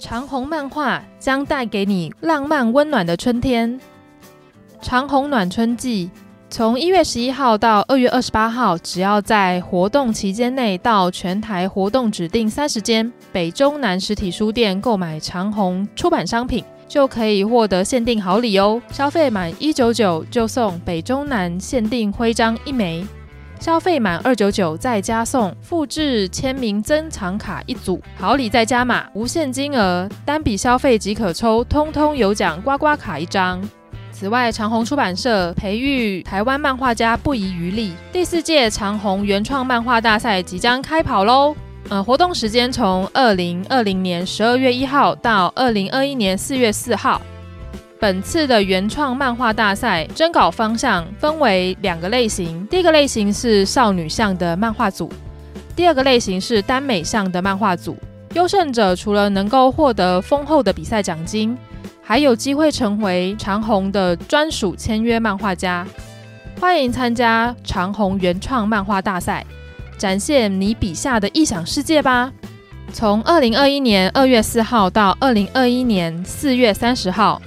长虹漫画将带给你浪漫温暖的春天。长虹暖春季，从一月十一号到二月二十八号，只要在活动期间内到全台活动指定三十间北中南实体书店购买长虹出版商品，就可以获得限定好礼哦！消费满一九九就送北中南限定徽章一枚。消费满二九九再加送复制签名珍藏卡一组，好礼再加码，无限金额，单笔消费即可抽，通通有奖刮刮卡一张。此外，长虹出版社培育台湾漫画家不遗余力，第四届长虹原创漫画大赛即将开跑喽！呃，活动时间从二零二零年十二月一号到二零二一年四月四号。本次的原创漫画大赛征稿方向分为两个类型，第一个类型是少女向的漫画组，第二个类型是耽美向的漫画组。优胜者除了能够获得丰厚的比赛奖金，还有机会成为长虹的专属签约漫画家。欢迎参加长虹原创漫画大赛，展现你笔下的异想世界吧！从二零二一年二月四号到二零二一年四月三十号。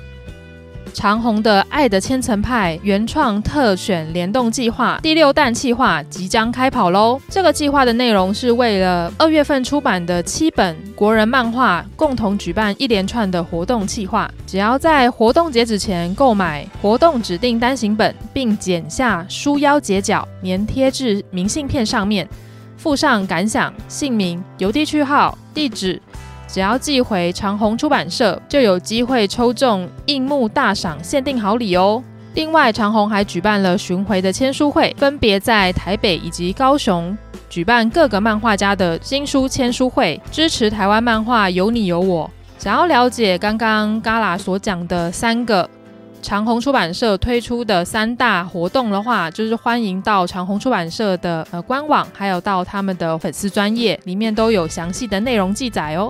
长鸿的《爱的千层派》原创特选联动计划第六弹计划即将开跑喽！这个计划的内容是为了二月份出版的七本国人漫画共同举办一连串的活动计划。只要在活动截止前购买活动指定单行本，并剪下书腰截角粘贴至明信片上面，附上感想、姓名、邮递区号、地址。只要寄回长虹出版社，就有机会抽中樱木大赏限定好礼哦。另外，长虹还举办了巡回的签书会，分别在台北以及高雄举办各个漫画家的新书签书会，支持台湾漫画有你有我。想要了解刚刚 Gala 所讲的三个长虹出版社推出的三大活动的话，就是欢迎到长虹出版社的呃官网，还有到他们的粉丝专页里面都有详细的内容记载哦。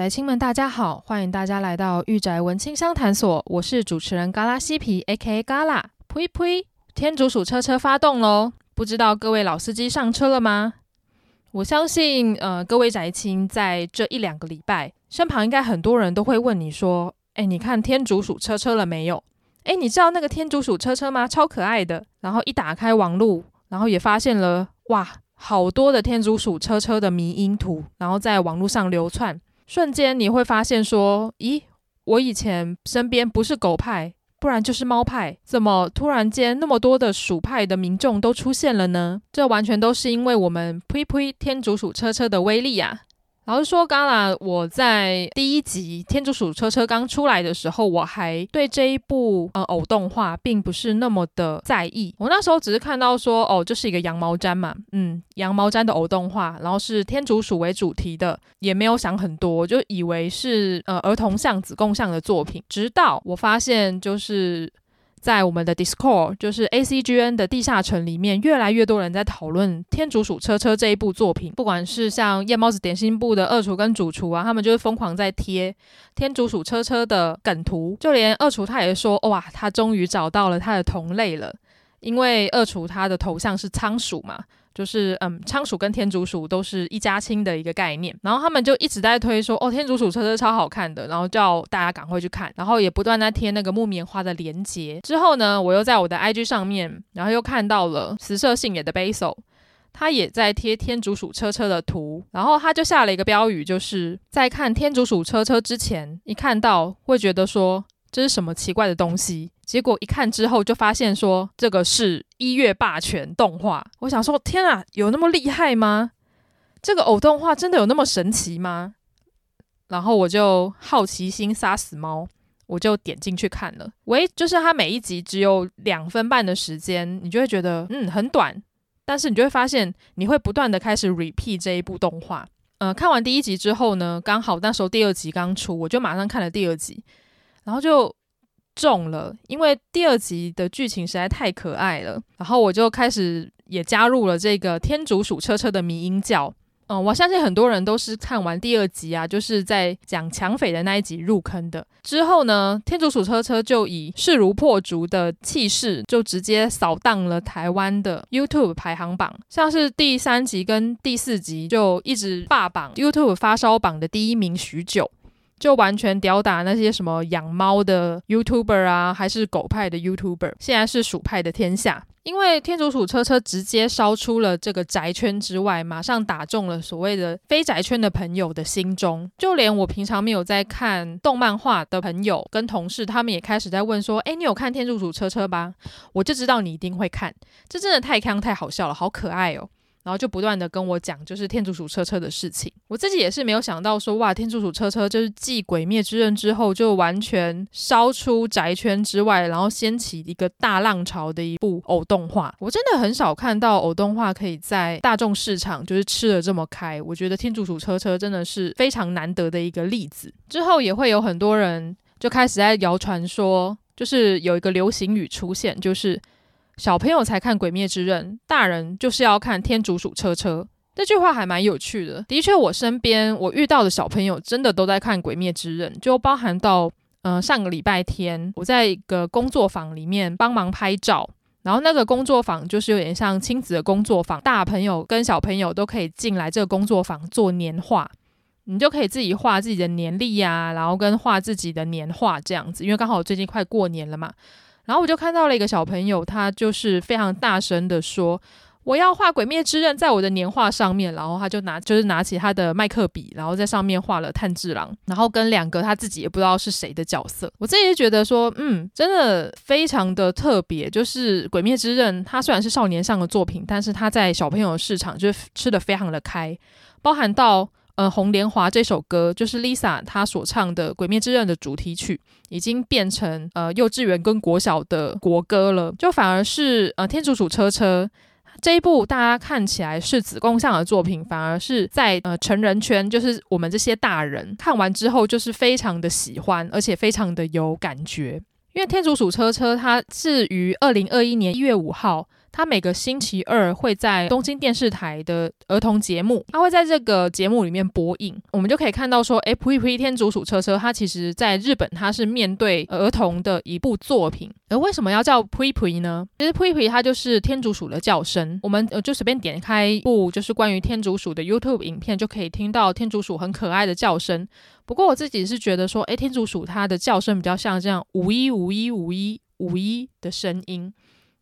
宅青们，大家好，欢迎大家来到御宅文青商谈所，我是主持人嘎拉西皮，A.K.A. 嘎拉。呸呸，天竺鼠车车发动喽！不知道各位老司机上车了吗？我相信，呃，各位宅青在这一两个礼拜，身旁应该很多人都会问你说：“哎，你看天竺鼠车车了没有？哎，你知道那个天竺鼠车车吗？超可爱的。”然后一打开网路，然后也发现了哇，好多的天竺鼠车车的迷因图，然后在网路上流窜。瞬间你会发现说，咦，我以前身边不是狗派，不然就是猫派，怎么突然间那么多的鼠派的民众都出现了呢？这完全都是因为我们呸呸天竺鼠车车的威力呀！老实说，刚啦，我在第一集《天竺鼠车车》刚出来的时候，我还对这一部呃偶动画并不是那么的在意。我那时候只是看到说，哦，这是一个羊毛毡嘛，嗯，羊毛毡的偶动画，然后是天竺鼠为主题的，也没有想很多，就以为是呃儿童向子供向的作品。直到我发现，就是。在我们的 Discord，就是 ACGN 的地下城里面，越来越多人在讨论《天竺鼠车车》这一部作品。不管是像夜猫子点心部的二厨跟主厨啊，他们就是疯狂在贴《天竺鼠车车》的梗图。就连二厨他也说：“哇，他终于找到了他的同类了。”因为二厨他的头像是仓鼠嘛。就是嗯，仓鼠跟天竺鼠都是一家亲的一个概念，然后他们就一直在推说哦，天竺鼠车车超好看的，然后叫大家赶快去看，然后也不断在贴那个木棉花的连接。之后呢，我又在我的 IG 上面，然后又看到了雌色性也的 Basil，他也在贴天竺鼠车车的图，然后他就下了一个标语，就是在看天竺鼠车车之前，一看到会觉得说这是什么奇怪的东西。结果一看之后就发现说这个是一月霸权动画。我想说，天啊，有那么厉害吗？这个偶动画真的有那么神奇吗？然后我就好奇心杀死猫，我就点进去看了。喂，就是它每一集只有两分半的时间，你就会觉得嗯很短，但是你就会发现你会不断的开始 repeat 这一部动画。呃，看完第一集之后呢，刚好那时候第二集刚出，我就马上看了第二集，然后就中了，因为第二集的剧情实在太可爱了，然后我就开始也加入了这个天竺鼠车车的迷因教。嗯，我相信很多人都是看完第二集啊，就是在讲抢匪的那一集入坑的。之后呢，天竺鼠车车就以势如破竹的气势，就直接扫荡了台湾的 YouTube 排行榜。像是第三集跟第四集就一直霸榜 YouTube 发烧榜的第一名许久，就完全吊打那些什么养猫的 YouTuber 啊，还是狗派的 YouTuber。现在是鼠派的天下。因为天竺鼠车车直接烧出了这个宅圈之外，马上打中了所谓的非宅圈的朋友的心中。就连我平常没有在看动漫画的朋友跟同事，他们也开始在问说：“诶，你有看天竺鼠车车吧？”我就知道你一定会看，这真的太康太好笑了，好可爱哦。然后就不断的跟我讲，就是天竺鼠车车的事情。我自己也是没有想到说，哇，天竺鼠车车就是继《鬼灭之刃》之后，就完全烧出宅圈之外，然后掀起一个大浪潮的一部偶动画。我真的很少看到偶动画可以在大众市场就是吃得这么开。我觉得天竺鼠车车真的是非常难得的一个例子。之后也会有很多人就开始在谣传说，就是有一个流行语出现，就是。小朋友才看《鬼灭之刃》，大人就是要看《天竺鼠车车》。这句话还蛮有趣的。的确，我身边我遇到的小朋友真的都在看《鬼灭之刃》，就包含到，嗯、上个礼拜天我在一个工作坊里面帮忙拍照，然后那个工作坊就是有点像亲子的工作坊，大朋友跟小朋友都可以进来这个工作坊做年画，你就可以自己画自己的年历呀，然后跟画自己的年画这样子，因为刚好最近快过年了嘛。然后我就看到了一个小朋友，他就是非常大声的说：“我要画《鬼灭之刃》在我的年画上面。”然后他就拿，就是拿起他的麦克笔，然后在上面画了炭治郎，然后跟两个他自己也不知道是谁的角色。我自己就觉得说，嗯，真的非常的特别。就是《鬼灭之刃》，它虽然是少年上的作品，但是它在小朋友市场就是吃得非常的开，包含到。呃，《红莲华》这首歌就是 Lisa 她所唱的《鬼灭之刃》的主题曲，已经变成呃幼稚园跟国小的国歌了。就反而是呃《天竺鼠车车》这一部大家看起来是子供向的作品，反而是在呃成人圈，就是我们这些大人看完之后就是非常的喜欢，而且非常的有感觉。因为《天竺鼠车车》它是于二零二一年一月五号。他每个星期二会在东京电视台的儿童节目，他会在这个节目里面播映，我们就可以看到说，哎，噗噗天竺鼠车车，它其实在日本它是面对儿童的一部作品。而为什么要叫噗噗呢？其实噗噗它就是天竺鼠的叫声。我们呃就随便点开一部就是关于天竺鼠的 YouTube 影片，就可以听到天竺鼠很可爱的叫声。不过我自己是觉得说，哎，天竺鼠它的叫声比较像这样五一五一五一五一的声音。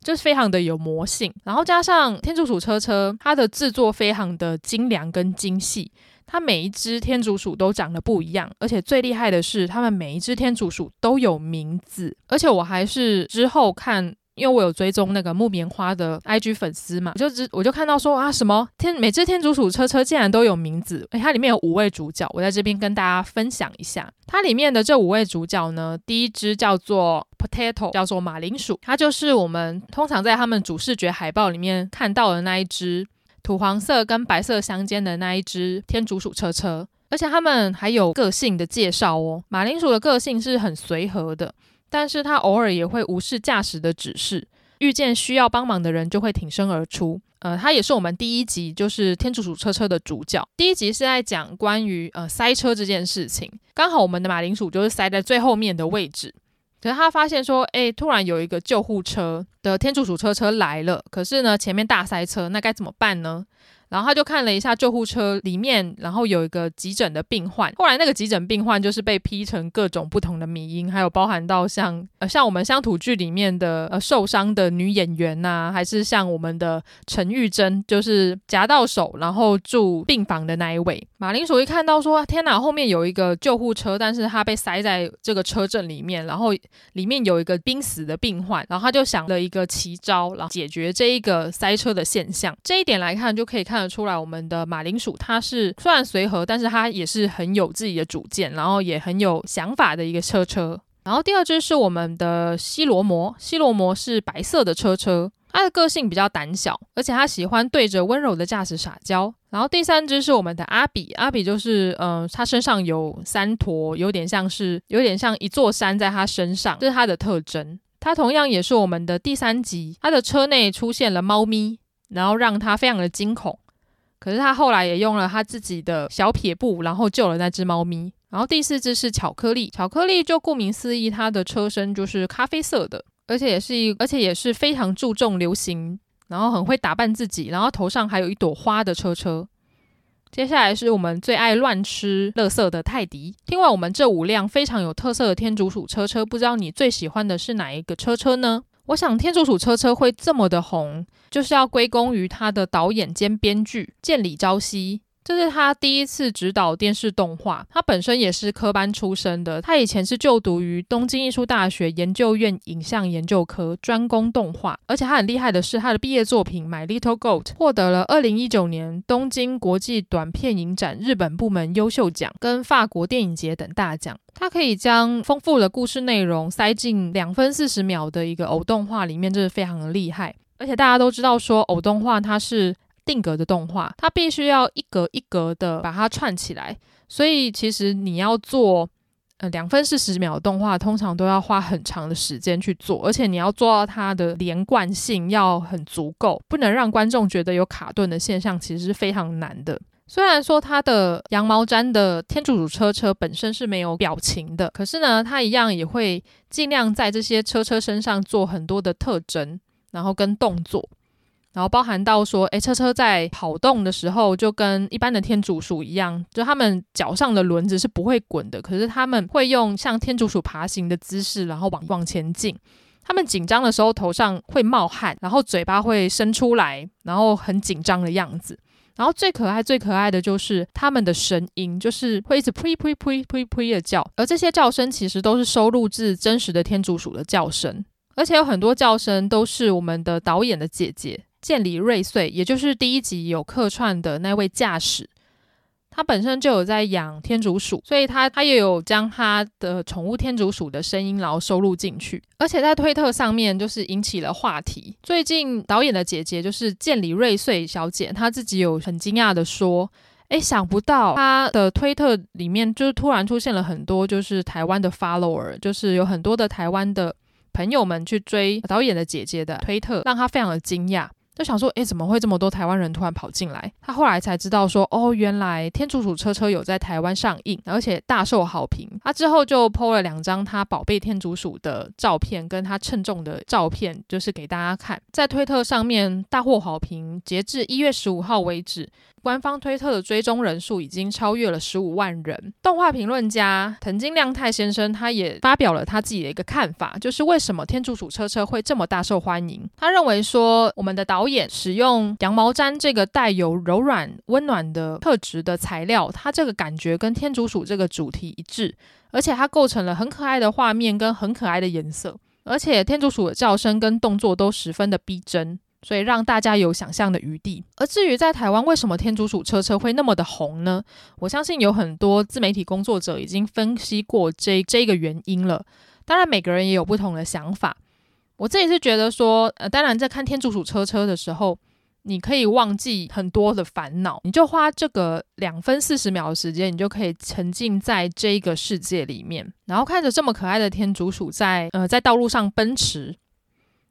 就是非常的有魔性，然后加上天竺鼠车车，它的制作非常的精良跟精细，它每一只天竺鼠都长得不一样，而且最厉害的是，它们每一只天竺鼠都有名字，而且我还是之后看。因为我有追踪那个木棉花的 IG 粉丝嘛，我就只我就看到说啊，什么？天每只天竺鼠车车竟然都有名字，诶，它里面有五位主角，我在这边跟大家分享一下，它里面的这五位主角呢，第一只叫做 Potato，叫做马铃薯，它就是我们通常在他们主视觉海报里面看到的那一只土黄色跟白色相间的那一只天竺鼠车车，而且他们还有个性的介绍哦，马铃薯的个性是很随和的。但是他偶尔也会无视驾驶的指示，遇见需要帮忙的人就会挺身而出。呃，他也是我们第一集就是天竺鼠车车的主角。第一集是在讲关于呃塞车这件事情，刚好我们的马铃薯就是塞在最后面的位置。可是他发现说，哎，突然有一个救护车的天竺鼠车车来了，可是呢前面大塞车，那该怎么办呢？然后他就看了一下救护车里面，然后有一个急诊的病患。后来那个急诊病患就是被 P 成各种不同的迷因，还有包含到像呃像我们乡土剧里面的呃受伤的女演员呐、啊，还是像我们的陈玉珍，就是夹到手然后住病房的那一位。马铃薯一看到说天哪，后面有一个救护车，但是他被塞在这个车阵里面，然后里面有一个濒死的病患，然后他就想了一个奇招，然后解决这一个塞车的现象。这一点来看就可以看。看得出来，我们的马铃薯它是虽然随和，但是它也是很有自己的主见，然后也很有想法的一个车车。然后第二只是我们的西罗摩，西罗摩是白色的车车，它的个性比较胆小，而且它喜欢对着温柔的驾驶撒娇。然后第三只是我们的阿比，阿比就是嗯、它身上有三坨，有点像是有点像一座山在它身上，这是它的特征。它同样也是我们的第三集，它的车内出现了猫咪，然后让它非常的惊恐。可是他后来也用了他自己的小撇步，然后救了那只猫咪。然后第四只是巧克力，巧克力就顾名思义，它的车身就是咖啡色的，而且也是一，而且也是非常注重流行，然后很会打扮自己，然后头上还有一朵花的车车。接下来是我们最爱乱吃垃圾的泰迪。听完我们这五辆非常有特色的天竺鼠车车，不知道你最喜欢的是哪一个车车呢？我想天竺鼠车车会这么的红，就是要归功于他的导演兼编剧见里朝夕。这是他第一次执导电视动画，他本身也是科班出身的。他以前是就读于东京艺术大学研究院影像研究科，专攻动画。而且他很厉害的是，他的毕业作品《My Little Goat》获得了二零一九年东京国际短片影展日本部门优秀奖跟法国电影节等大奖。他可以将丰富的故事内容塞进两分四十秒的一个偶动画里面，这是非常的厉害。而且大家都知道说，偶动画它是。定格的动画，它必须要一格一格的把它串起来，所以其实你要做呃两分四十秒的动画，通常都要花很长的时间去做，而且你要做到它的连贯性要很足够，不能让观众觉得有卡顿的现象，其实是非常难的。虽然说它的羊毛毡的天主主车车本身是没有表情的，可是呢，它一样也会尽量在这些车车身上做很多的特征，然后跟动作。然后包含到说，诶，车车在跑动的时候，就跟一般的天竺鼠一样，就他们脚上的轮子是不会滚的，可是他们会用像天竺鼠爬行的姿势，然后往往前进。他们紧张的时候头上会冒汗，然后嘴巴会伸出来，然后很紧张的样子。然后最可爱、最可爱的就是他们的声音，就是会一直呸呸呸呸呸的叫，而这些叫声其实都是收录自真实的天竺鼠的叫声，而且有很多叫声都是我们的导演的姐姐。见里瑞穗，也就是第一集有客串的那位驾驶，他本身就有在养天竺鼠，所以他他也有将他的宠物天竺鼠的声音然后收录进去，而且在推特上面就是引起了话题。最近导演的姐姐就是见里瑞穗小姐，她自己有很惊讶的说：“诶，想不到她的推特里面就是突然出现了很多就是台湾的 follower，就是有很多的台湾的朋友们去追导演的姐姐的推特，让她非常的惊讶。”就想说，诶，怎么会这么多台湾人突然跑进来？他后来才知道说，哦，原来《天竺鼠车车》有在台湾上映，而且大受好评。他之后就 po 了两张他宝贝天竺鼠的照片，跟他称重的照片，就是给大家看，在推特上面大获好评。截至一月十五号为止。官方推特的追踪人数已经超越了十五万人。动画评论家藤津亮太先生他也发表了他自己的一个看法，就是为什么天竺鼠车车会这么大受欢迎。他认为说，我们的导演使用羊毛毡这个带有柔软温暖的特质的材料，它这个感觉跟天竺鼠这个主题一致，而且它构成了很可爱的画面跟很可爱的颜色，而且天竺鼠的叫声跟动作都十分的逼真。所以让大家有想象的余地。而至于在台湾为什么天竺鼠车车会那么的红呢？我相信有很多自媒体工作者已经分析过这这个原因了。当然，每个人也有不同的想法。我自己是觉得说，呃，当然在看天竺鼠车车的时候，你可以忘记很多的烦恼，你就花这个两分四十秒的时间，你就可以沉浸在这个世界里面，然后看着这么可爱的天竺鼠在呃在道路上奔驰。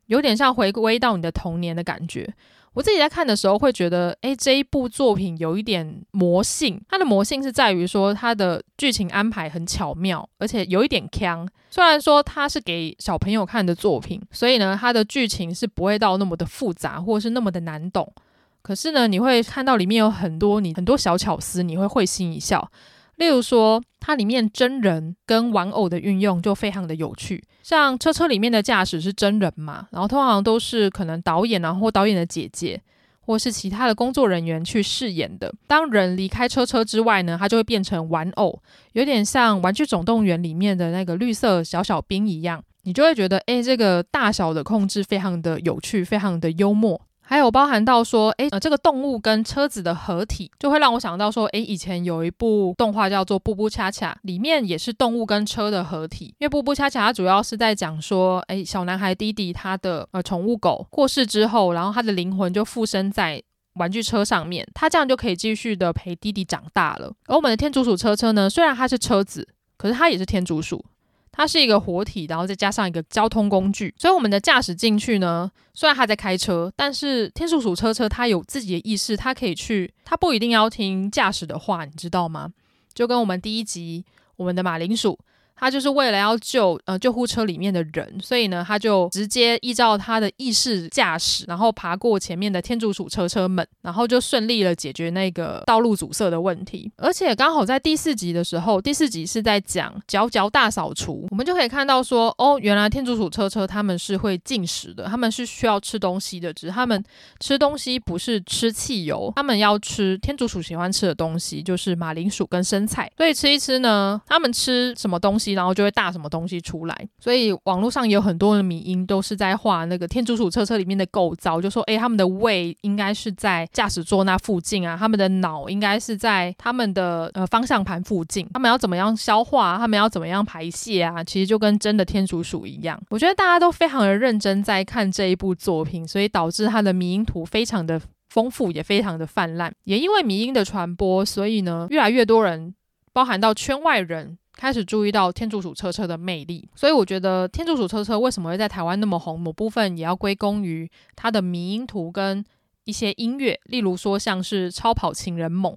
有点像回归到你的童年的感觉。我自己在看的时候会觉得，诶，这一部作品有一点魔性。它的魔性是在于说，它的剧情安排很巧妙，而且有一点锵。虽然说它是给小朋友看的作品，所以呢，它的剧情是不会到那么的复杂，或是那么的难懂。可是呢，你会看到里面有很多你很多小巧思，你会会心一笑。例如说，它里面真人跟玩偶的运用就非常的有趣。像车车里面的驾驶是真人嘛，然后通常都是可能导演啊或导演的姐姐，或是其他的工作人员去饰演的。当人离开车车之外呢，它就会变成玩偶，有点像《玩具总动员》里面的那个绿色小小兵一样，你就会觉得，诶，这个大小的控制非常的有趣，非常的幽默。还有包含到说，诶，呃，这个动物跟车子的合体，就会让我想到说，诶，以前有一部动画叫做《布布恰恰》，里面也是动物跟车的合体。因为《布布恰恰》它主要是在讲说，诶，小男孩弟弟他的呃宠物狗过世之后，然后他的灵魂就附身在玩具车上面，他这样就可以继续的陪弟弟长大了。而我们的天竺鼠车车呢，虽然它是车子，可是它也是天竺鼠。它是一个活体，然后再加上一个交通工具，所以我们的驾驶进去呢，虽然他在开车，但是天鼠鼠车车它有自己的意识，它可以去，它不一定要听驾驶的话，你知道吗？就跟我们第一集我们的马铃薯。他就是为了要救呃救护车里面的人，所以呢，他就直接依照他的意识驾驶，然后爬过前面的天竺鼠车车门，然后就顺利了解决那个道路阻塞的问题。而且刚好在第四集的时候，第四集是在讲嚼嚼大扫除，我们就可以看到说，哦，原来天竺鼠车车他们是会进食的，他们是需要吃东西的，只是他们吃东西不是吃汽油，他们要吃天竺鼠喜欢吃的东西，就是马铃薯跟生菜。所以吃一吃呢，他们吃什么东西？然后就会大什么东西出来，所以网络上有很多的迷因都是在画那个天竺鼠车车里面的构造，就说诶，他们的胃应该是在驾驶座那附近啊，他们的脑应该是在他们的呃方向盘附近，他们要怎么样消化，他们要怎么样排泄啊？其实就跟真的天竺鼠一样。我觉得大家都非常的认真在看这一部作品，所以导致它的迷因图非常的丰富，也非常的泛滥。也因为迷因的传播，所以呢，越来越多人，包含到圈外人。开始注意到天竺鼠车车的魅力，所以我觉得天竺鼠车车为什么会在台湾那么红，某部分也要归功于它的迷音图跟一些音乐，例如说像是《超跑情人梦》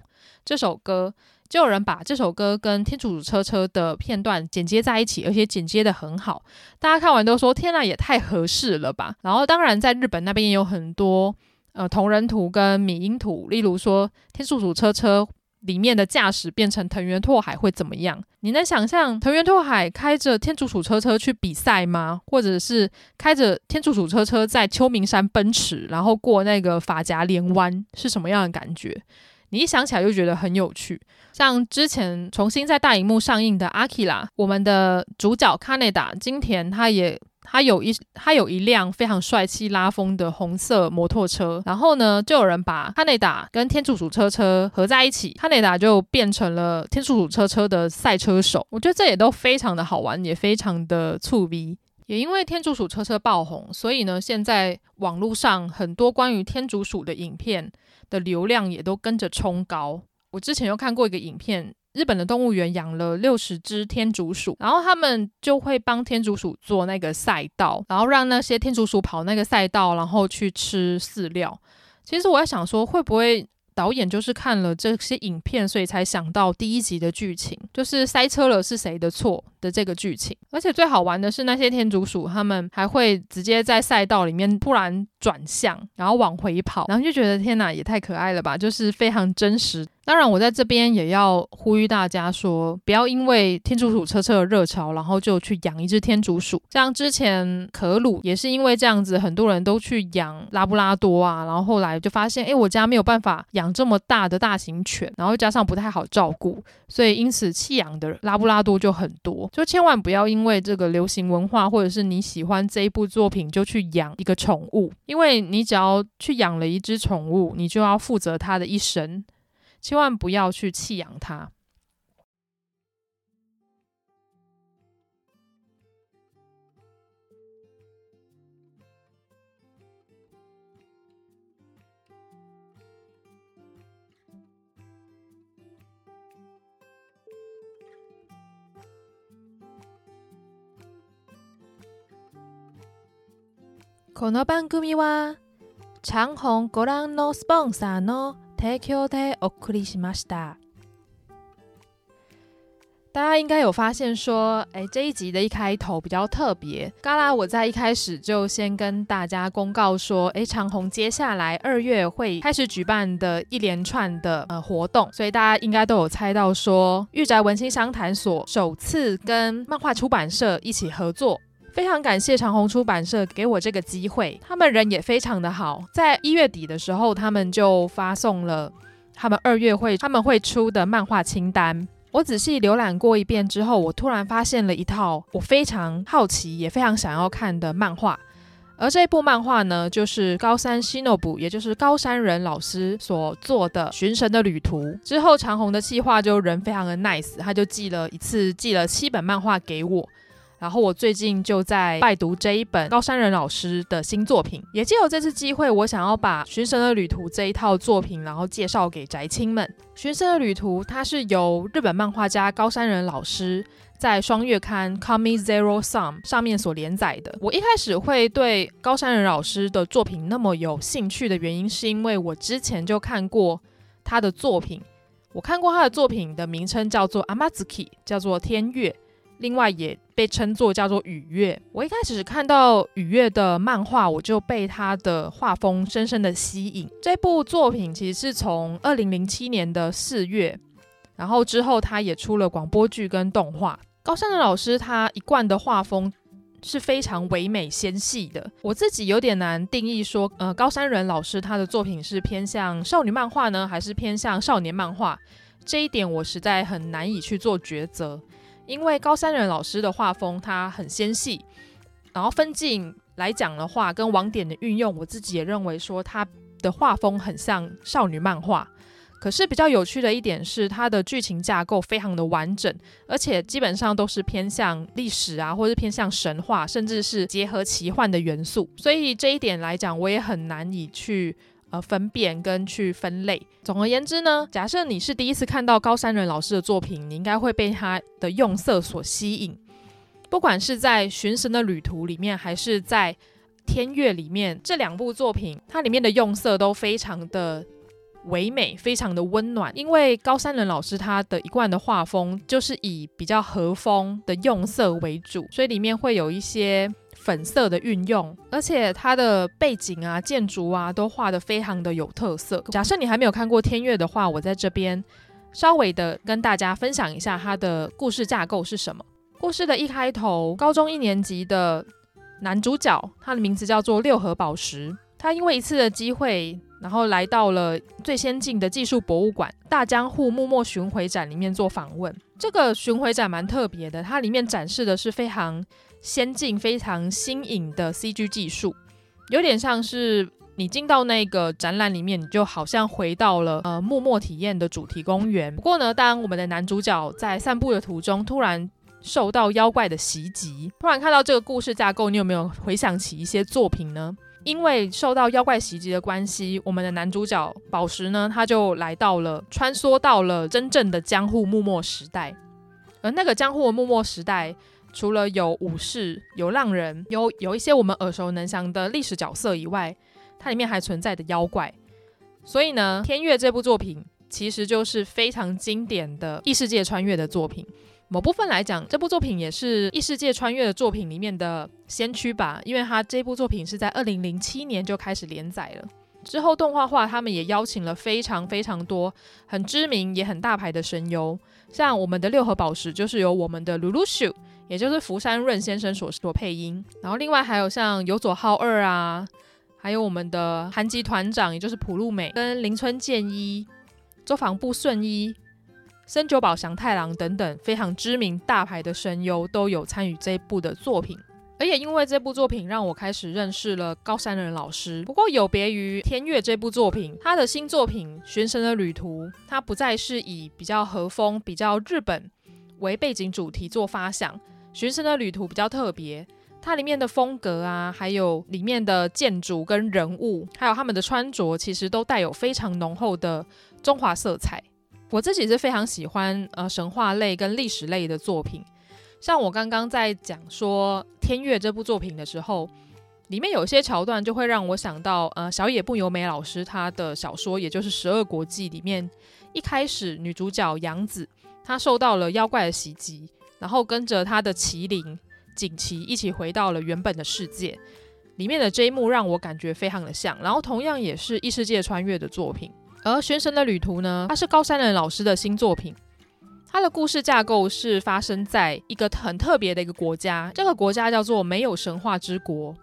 这首歌，就有人把这首歌跟天竺鼠车车的片段剪接在一起，而且剪接得很好，大家看完都说天呐，也太合适了吧。然后当然在日本那边也有很多呃同人图跟迷音图，例如说天竺鼠车车。里面的驾驶变成藤原拓海会怎么样？你能想象藤原拓海开着天竺鼠车车去比赛吗？或者是开着天竺鼠车车在秋名山奔驰，然后过那个发夹连弯是什么样的感觉？你一想起来就觉得很有趣。像之前重新在大荧幕上映的《阿基拉》，我们的主角卡内达金田他也。他有一他有一辆非常帅气拉风的红色摩托车，然后呢，就有人把哈内达跟天竺鼠车车合在一起，哈内达就变成了天竺鼠车车的赛车手。我觉得这也都非常的好玩，也非常的触鼻。也因为天竺鼠车车爆红，所以呢，现在网络上很多关于天竺鼠的影片的流量也都跟着冲高。我之前有看过一个影片。日本的动物园养了六十只天竺鼠，然后他们就会帮天竺鼠做那个赛道，然后让那些天竺鼠跑那个赛道，然后去吃饲料。其实我在想说，会不会导演就是看了这些影片，所以才想到第一集的剧情，就是塞车了是谁的错的这个剧情。而且最好玩的是，那些天竺鼠他们还会直接在赛道里面突然转向，然后往回跑，然后就觉得天哪，也太可爱了吧，就是非常真实。当然，我在这边也要呼吁大家说，不要因为天竺鼠车车的热潮，然后就去养一只天竺鼠。像之前可鲁也是因为这样子，很多人都去养拉布拉多啊，然后后来就发现，诶，我家没有办法养这么大的大型犬，然后加上不太好照顾，所以因此弃养的拉布拉多就很多。就千万不要因为这个流行文化，或者是你喜欢这一部作品，就去养一个宠物，因为你只要去养了一只宠物，你就要负责它的一生。千万不要去弃养它。この番组は长鸿ご覧のスポンサーの 提供でお送りしました。 大家应该有发现说，哎，这一集的一开头比较特别。嘎啦，我在一开始就先跟大家公告说，哎，长鸿接下来二月会开始举办的一连串的呃活动，所以大家应该都有猜到说，御宅文青商谈所首次跟漫画出版社一起合作。 非常感谢长虹出版社给我这个机会，他们人也非常的好，在一月底的时候，他们就发送了他们二月会他们会出的漫画清单。我仔细浏览过一遍之后，我突然发现了一套我非常好奇也非常想要看的漫画，而这部漫画呢，就是高山希诺布，也就是高山人老师所做的《寻神的旅途》。之后长虹的计划就人非常的 nice，他就寄了一次寄了七本漫画给我。然后我最近就在拜读这一本高山人老师的新作品，也借由这次机会，我想要把《寻神的旅途》这一套作品，然后介绍给宅青们。《寻神的旅途》它是由日本漫画家高山人老师在双月刊《Comic Zero Sum》上面所连载的。我一开始会对高山人老师的作品那么有兴趣的原因，是因为我之前就看过他的作品，我看过他的作品的名称叫做《Amazuki》，叫做天月。另外也被称作叫做雨月。我一开始看到雨月的漫画，我就被他的画风深深的吸引。这部作品其实是从二零零七年的四月，然后之后他也出了广播剧跟动画。高山人老师他一贯的画风是非常唯美纤细的。我自己有点难定义说，呃，高山人老师他的作品是偏向少女漫画呢，还是偏向少年漫画？这一点我实在很难以去做抉择。因为高三人老师的画风，它很纤细，然后分镜来讲的话，跟网点的运用，我自己也认为说他的画风很像少女漫画。可是比较有趣的一点是，它的剧情架构非常的完整，而且基本上都是偏向历史啊，或是偏向神话，甚至是结合奇幻的元素。所以这一点来讲，我也很难以去。呃，分辨跟去分类。总而言之呢，假设你是第一次看到高山人老师的作品，你应该会被他的用色所吸引。不管是在《寻神的旅途》里面，还是在《天乐》里面，这两部作品，它里面的用色都非常的唯美，非常的温暖。因为高山人老师他的一贯的画风就是以比较和风的用色为主，所以里面会有一些。粉色的运用，而且它的背景啊、建筑啊都画得非常的有特色。假设你还没有看过《天乐》的话，我在这边稍微的跟大家分享一下它的故事架构是什么。故事的一开头，高中一年级的男主角，他的名字叫做六合宝石，他因为一次的机会，然后来到了最先进的技术博物馆——大江户幕末巡回展里面做访问。这个巡回展蛮特别的，它里面展示的是非常。先进、非常新颖的 CG 技术，有点像是你进到那个展览里面，你就好像回到了呃幕末体验的主题公园。不过呢，当我们的男主角在散步的途中，突然受到妖怪的袭击，突然看到这个故事架构，你有没有回想起一些作品呢？因为受到妖怪袭击的关系，我们的男主角宝石呢，他就来到了，穿梭到了真正的江户幕末时代，而那个江户的幕末时代。除了有武士、有浪人、有有一些我们耳熟能详的历史角色以外，它里面还存在的妖怪。所以呢，《天乐》这部作品其实就是非常经典的异世界穿越的作品。某部分来讲，这部作品也是异世界穿越的作品里面的先驱吧，因为它这部作品是在二零零七年就开始连载了。之后动画化，他们也邀请了非常非常多很知名也很大牌的声优，像我们的六合宝石就是由我们的鲁鲁修。也就是福山润先生所所配音，然后另外还有像有佐浩二啊，还有我们的韩籍团长，也就是浦路美跟林村健一、周防部顺一、森久保祥太郎等等非常知名大牌的声优都有参与这一部的作品，而也因为这部作品让我开始认识了高山人老师。不过有别于天乐这部作品，他的新作品《寻神的旅途》，他不再是以比较和风、比较日本为背景主题做发想。寻神的旅途比较特别，它里面的风格啊，还有里面的建筑跟人物，还有他们的穿着，其实都带有非常浓厚的中华色彩。我自己是非常喜欢呃神话类跟历史类的作品，像我刚刚在讲说《天月》这部作品的时候，里面有些桥段就会让我想到呃小野不由美老师他的小说，也就是《十二国记》里面一开始女主角杨子。她受到了妖怪的袭击，然后跟着他的麒麟锦旗一起回到了原本的世界。里面的这一幕让我感觉非常的像，然后同样也是异世界穿越的作品。而《玄神的旅途》呢，它是高山人老师的新作品。它的故事架构是发生在一个很特别的一个国家，这个国家叫做没有神话之国。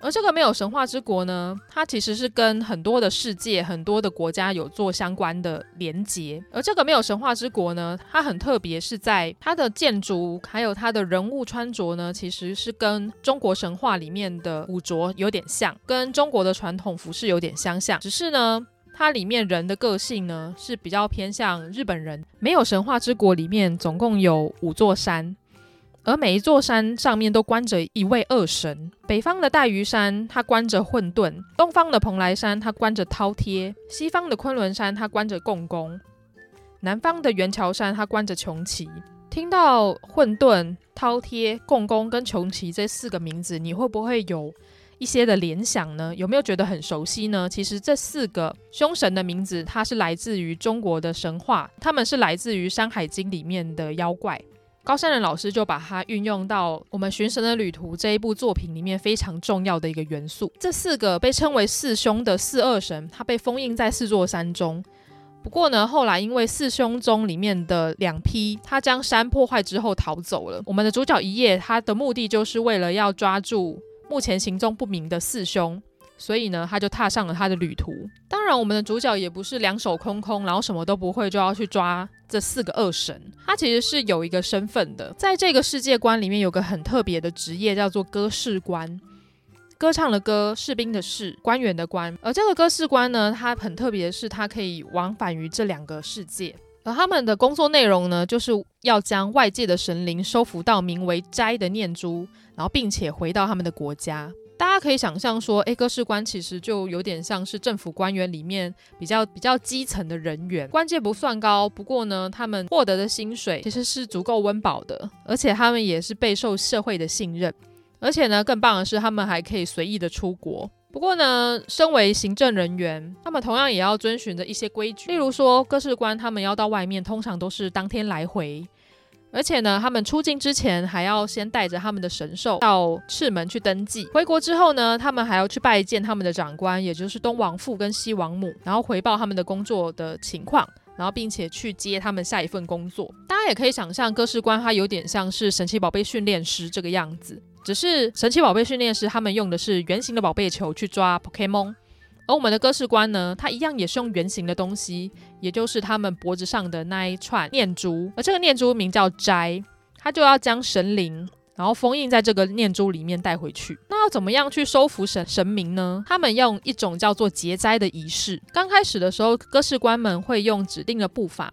而这个没有神话之国呢，它其实是跟很多的世界、很多的国家有做相关的连接。而这个没有神话之国呢，它很特别，是在它的建筑还有它的人物穿着呢，其实是跟中国神话里面的古着有点像，跟中国的传统服饰有点相像，只是呢。它里面人的个性呢，是比较偏向日本人。没有神话之国里面总共有五座山，而每一座山上面都关着一位恶神。北方的大屿山它关着混沌，东方的蓬莱山它关着饕餮，西方的昆仑山它关着共工，南方的圆桥山它关着穷奇。听到混沌、饕餮、共工跟穷奇这四个名字，你会不会有一些的联想呢？有没有觉得很熟悉呢？其实这四个凶神的名字，它是来自于中国的神话，他们是来自于《山海经》里面的妖怪。高山人老师就把它运用到我们《寻神的旅途》这一部作品里面非常重要的一个元素。这四个被称为四凶的四恶神，它被封印在四座山中。不过呢，后来因为四凶中里面的两批，他将山破坏之后逃走了。我们的主角一叶，他的目的就是为了要抓住。目前行踪不明的四凶，所以呢，他就踏上了他的旅途。当然，我们的主角也不是两手空空，然后什么都不会就要去抓这四个恶神。他其实是有一个身份的，在这个世界观里面有个很特别的职业，叫做歌士官。歌唱的歌，士兵的士，官员的官。而这个歌士官呢，他很特别的是，他可以往返于这两个世界。而他们的工作内容呢，就是要将外界的神灵收服到名为斋的念珠，然后并且回到他们的国家。大家可以想象说，诶，歌士官其实就有点像是政府官员里面比较比较基层的人员，官阶不算高，不过呢，他们获得的薪水其实是足够温饱的，而且他们也是备受社会的信任，而且呢，更棒的是，他们还可以随意的出国。不过呢，身为行政人员，他们同样也要遵循着一些规矩。例如说，歌士官他们要到外面，通常都是当天来回，而且呢，他们出境之前还要先带着他们的神兽到赤门去登记。回国之后呢，他们还要去拜见他们的长官，也就是东王父跟西王母，然后回报他们的工作的情况，然后并且去接他们下一份工作。大家也可以想象，歌士官他有点像是神奇宝贝训练师这个样子。只是神奇宝贝训练师，他们用的是圆形的宝贝球去抓 Pokémon，而我们的歌士官呢，他一样也是用圆形的东西，也就是他们脖子上的那一串念珠，而这个念珠名叫斋，他就要将神灵，然后封印在这个念珠里面带回去。那要怎么样去收服神神明呢？他们用一种叫做结斋的仪式。刚开始的时候，歌士官们会用指定的步伐。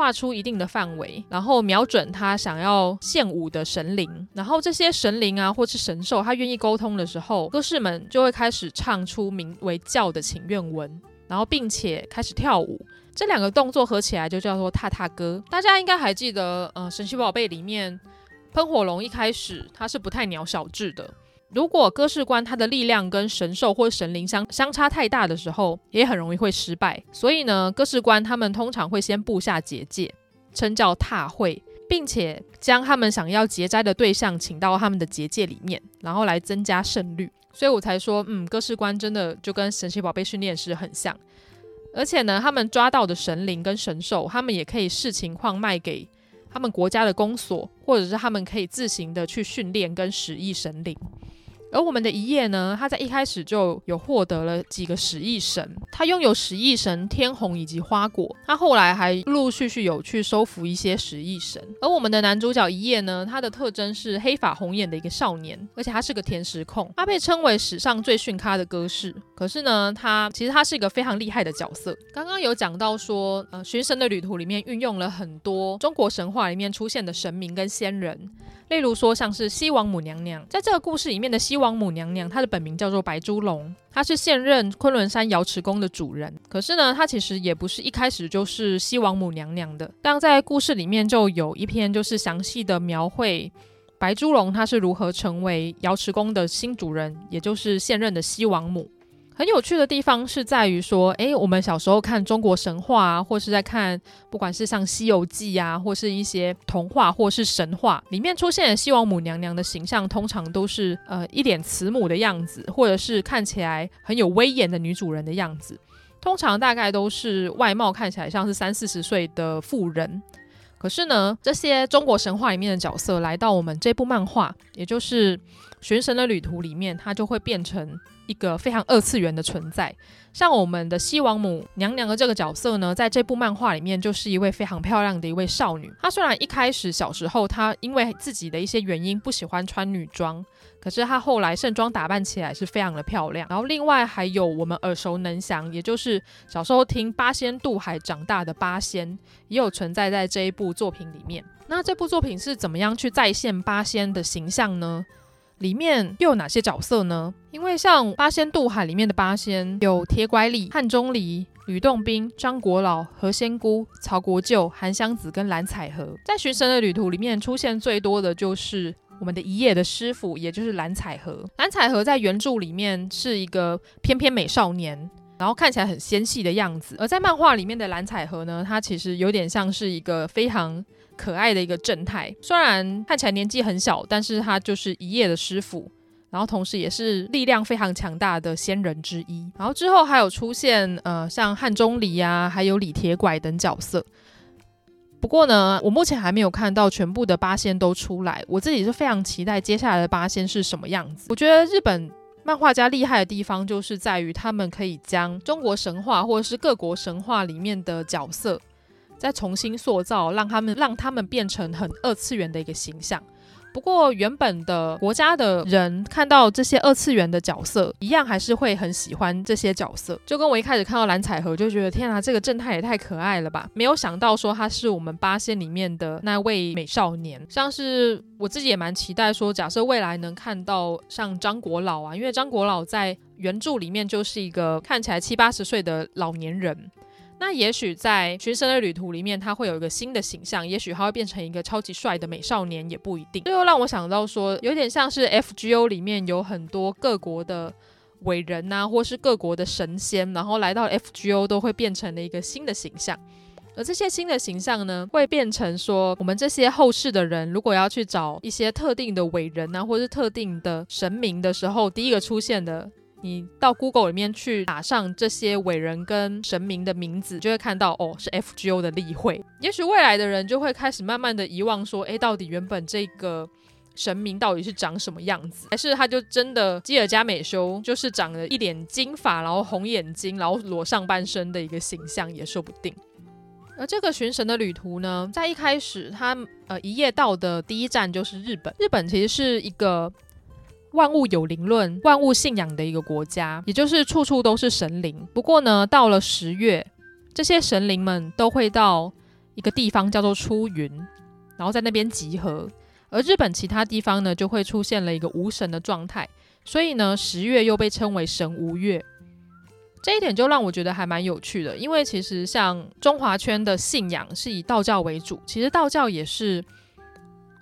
画出一定的范围，然后瞄准他想要献舞的神灵，然后这些神灵啊，或是神兽，他愿意沟通的时候，歌士们就会开始唱出名为叫的请愿文，然后并且开始跳舞。这两个动作合起来就叫做踏踏歌。大家应该还记得，呃，神奇宝贝里面喷火龙一开始它是不太鸟小智的。如果歌士官他的力量跟神兽或神灵相相差太大的时候，也很容易会失败。所以呢，歌士官他们通常会先布下结界，称叫踏会，并且将他们想要结斋的对象请到他们的结界里面，然后来增加胜率。所以我才说，嗯，歌士官真的就跟神奇宝贝训练师很像。而且呢，他们抓到的神灵跟神兽，他们也可以视情况卖给他们国家的公所，或者是他们可以自行的去训练跟使役神灵。而我们的一叶呢，他在一开始就有获得了几个十亿神，他拥有十亿神天虹以及花果，他后来还陆陆续续有去收服一些十亿神。而我们的男主角一叶呢，他的特征是黑发红眼的一个少年，而且他是个甜食控，他被称为史上最逊咖的歌士。可是呢，他其实他是一个非常厉害的角色。刚刚有讲到说，呃，寻神的旅途里面运用了很多中国神话里面出现的神明跟仙人。例如说，像是西王母娘娘，在这个故事里面的西王母娘娘，她的本名叫做白猪龙，她是现任昆仑山瑶池宫的主人。可是呢，她其实也不是一开始就是西王母娘娘的。但在故事里面就有一篇就是详细的描绘白猪龙她是如何成为瑶池宫的新主人，也就是现任的西王母。很有趣的地方是在于说，诶，我们小时候看中国神话啊，或是在看不管是像《西游记》啊，或是一些童话或是神话里面出现的西王母娘娘的形象，通常都是呃一脸慈母的样子，或者是看起来很有威严的女主人的样子。通常大概都是外貌看起来像是三四十岁的妇人。可是呢，这些中国神话里面的角色来到我们这部漫画，也就是《寻神的旅途》里面，它就会变成一个非常二次元的存在，像我们的西王母娘娘的这个角色呢，在这部漫画里面就是一位非常漂亮的一位少女。她虽然一开始小时候，她因为自己的一些原因不喜欢穿女装，可是她后来盛装打扮起来是非常的漂亮。然后另外还有我们耳熟能详，也就是小时候听八仙渡海长大的八仙，也有存在在这一部作品里面。那这部作品是怎么样去再现八仙的形象呢？里面又有哪些角色呢？因为像《八仙渡海》里面的八仙有铁拐李、汉钟离、吕洞宾、张果老、何仙姑、曹国舅、韩湘子跟蓝采和。在《寻神的旅途》里面出现最多的就是我们的一夜的师傅，也就是蓝采和。蓝采和在原著里面是一个翩翩美少年，然后看起来很纤细的样子。而在漫画里面的蓝采和呢，他其实有点像是一个非常可爱的一个正太，虽然看起来年纪很小，但是他就是一夜的师傅，然后同时也是力量非常强大的仙人之一。然后之后还有出现呃像汉钟离啊，还有李铁拐等角色。不过呢，我目前还没有看到全部的八仙都出来，我自己是非常期待接下来的八仙是什么样子。我觉得日本漫画家厉害的地方就是在于他们可以将中国神话或者是各国神话里面的角色。再重新塑造，让他们让他们变成很二次元的一个形象。不过，原本的国家的人看到这些二次元的角色，一样还是会很喜欢这些角色。就跟我一开始看到蓝采和，就觉得天啊，这个正太也太可爱了吧！没有想到说他是我们八仙里面的那位美少年。像是我自己也蛮期待说，假设未来能看到像张果老啊，因为张果老在原著里面就是一个看起来七八十岁的老年人。那也许在《寻神的旅途》里面，他会有一个新的形象，也许他会变成一个超级帅的美少年，也不一定。这又让我想到说，有点像是 FGO 里面有很多各国的伟人呐、或是各国的神仙，然后来到 FGO 都会变成了一个新的形象。而这些新的形象呢，会变成说，我们这些后世的人，如果要去找一些特定的伟人啊，或是特定的神明的时候，第一个出现的。你到 Google 里面去打上这些伟人跟神明的名字，就会看到哦，是 FGO 的例会。也许未来的人就会开始慢慢的遗忘说，诶，到底原本这个神明到底是长什么样子？还是他就真的基尔加美修就是长了一脸金发，然后红眼睛，然后裸上半身的一个形象也说不定。而这个寻神的旅途呢，在一开始他呃一夜到的第一站就是日本。日本其实是一个。万物有灵论、万物信仰的一个国家，也就是处处都是神灵。不过呢，到了十月，这些神灵们都会到一个地方叫做出云，然后在那边集合。而日本其他地方呢，就会出现了一个无神的状态，所以呢，十月又被称为神无月。这一点就让我觉得还蛮有趣的，因为其实像中华圈的信仰是以道教为主，其实道教也是。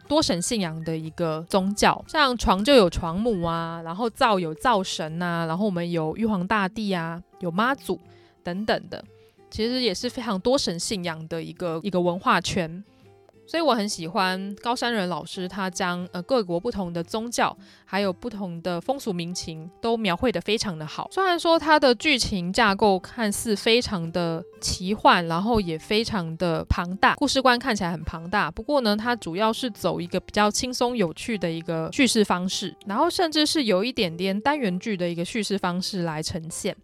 多神信仰的一个宗教，像床就有床母啊，然后灶有灶神呐，然后我们有玉皇大帝啊，有妈祖等等的，其实也是非常多神信仰的一个一个文化圈。所以我很喜欢高山人老师，他将呃各国不同的宗教，还有不同的风俗民情都描绘得非常的好。虽然说它的剧情架构看似非常的奇幻，然后也非常的庞大，故事观看起来很庞大。不过呢，它主要是走一个比较轻松有趣的一个叙事方式，然后甚至是有一点点单元剧的一个叙事方式来呈现。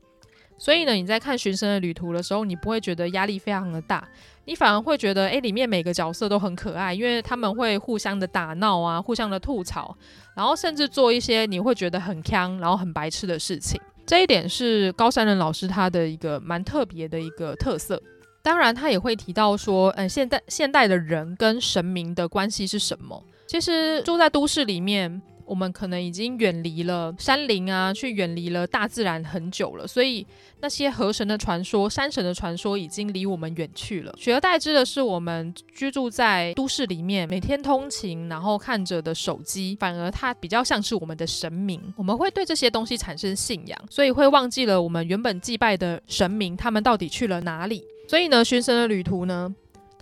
所以呢，你在看《寻神的旅途》的时候，你不会觉得压力非常的大。你反而会觉得，诶，里面每个角色都很可爱，因为他们会互相的打闹啊，互相的吐槽，然后甚至做一些你会觉得很坑，然后很白痴的事情。这一点是高山人老师他的一个蛮特别的一个特色。当然，他也会提到说，嗯，现代现代的人跟神明的关系是什么？其实住在都市里面，我们可能已经远离了山林啊，去远离了大自然很久了，所以那些河神的传说、山神的传说已经离我们远去了。取而代之的是，我们居住在都市里面，每天通勤，然后看着的手机，反而它比较像是我们的神明。我们会对这些东西产生信仰，所以会忘记了我们原本祭拜的神明，他们到底去了哪里。所以呢，寻神的旅途呢，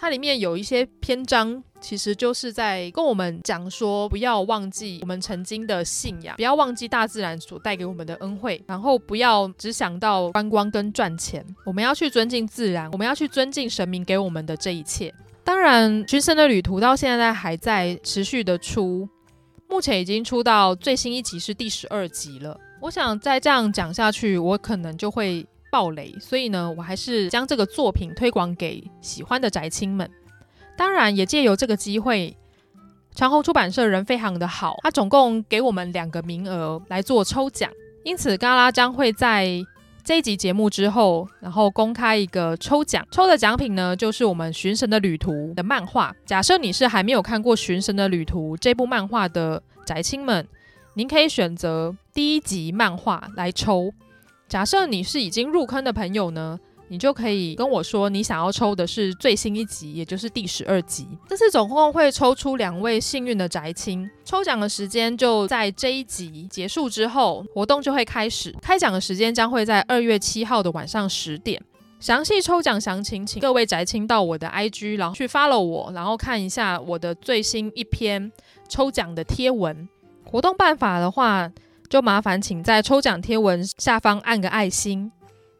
它里面有一些篇章。其实就是在跟我们讲说，不要忘记我们曾经的信仰，不要忘记大自然所带给我们的恩惠，然后不要只想到观光跟赚钱。我们要去尊敬自然，我们要去尊敬神明给我们的这一切。当然，寻神的旅途到现在还在持续的出，目前已经出到最新一集是第十二集了。我想再这样讲下去，我可能就会爆雷，所以呢，我还是将这个作品推广给喜欢的宅青们。当然，也借由这个机会，长虹出版社人非常的好，他总共给我们两个名额来做抽奖，因此嘎拉将会在这一集节目之后，然后公开一个抽奖，抽的奖品呢就是我们《寻神的旅途》的漫画。假设你是还没有看过《寻神的旅途》这部漫画的宅青们，您可以选择第一集漫画来抽。假设你是已经入坑的朋友呢，你就可以跟我说，你想要抽的是最新一集，也就是第十二集。这次总共会抽出两位幸运的宅青，抽奖的时间就在这一集结束之后，活动就会开始。开奖的时间将会在二月七号的晚上十点。详细抽奖详情，请各位宅青到我的 IG，然后去 follow 我，然后看一下我的最新一篇抽奖的贴文。活动办法的话，就麻烦请在抽奖贴文下方按个爱心。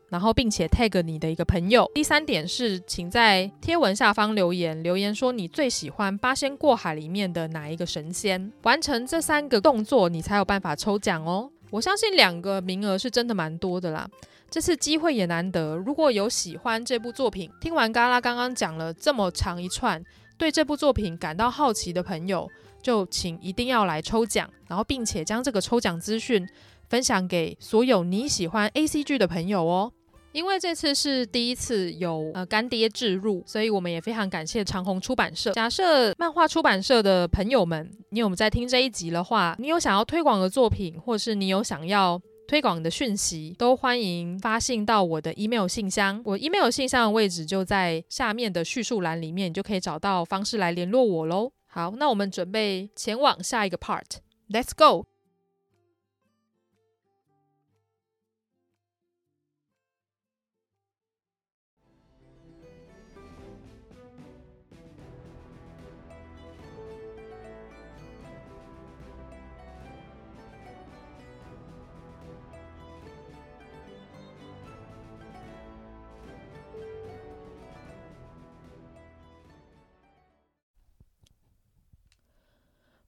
然后，并且 tag 你的一个朋友。第三点是，请在贴文下方留言，留言说你最喜欢《八仙过海》里面的哪一个神仙。完成这三个动作，你才有办法抽奖哦。我相信两个名额是真的蛮多的啦。这次机会也难得，如果有喜欢这部作品，听完嘎拉刚刚讲了这么长一串，对这部作品感到好奇的朋友，就请一定要来抽奖，然后并且将这个抽奖资讯分享给所有你喜欢 ACG 的朋友哦。因为这次是第一次有呃干爹置入，所以我们也非常感谢长虹出版社。假设漫画出版社的朋友们，你有在听这一集的话，你有想要推广的作品，或是你有想要推广的讯息，都欢迎发信到我的 email 信箱。我 email 信箱的位置就在下面的叙述栏里面，你就可以找到方式来联络我喽。好，那我们准备前往下一个 part，Let's go。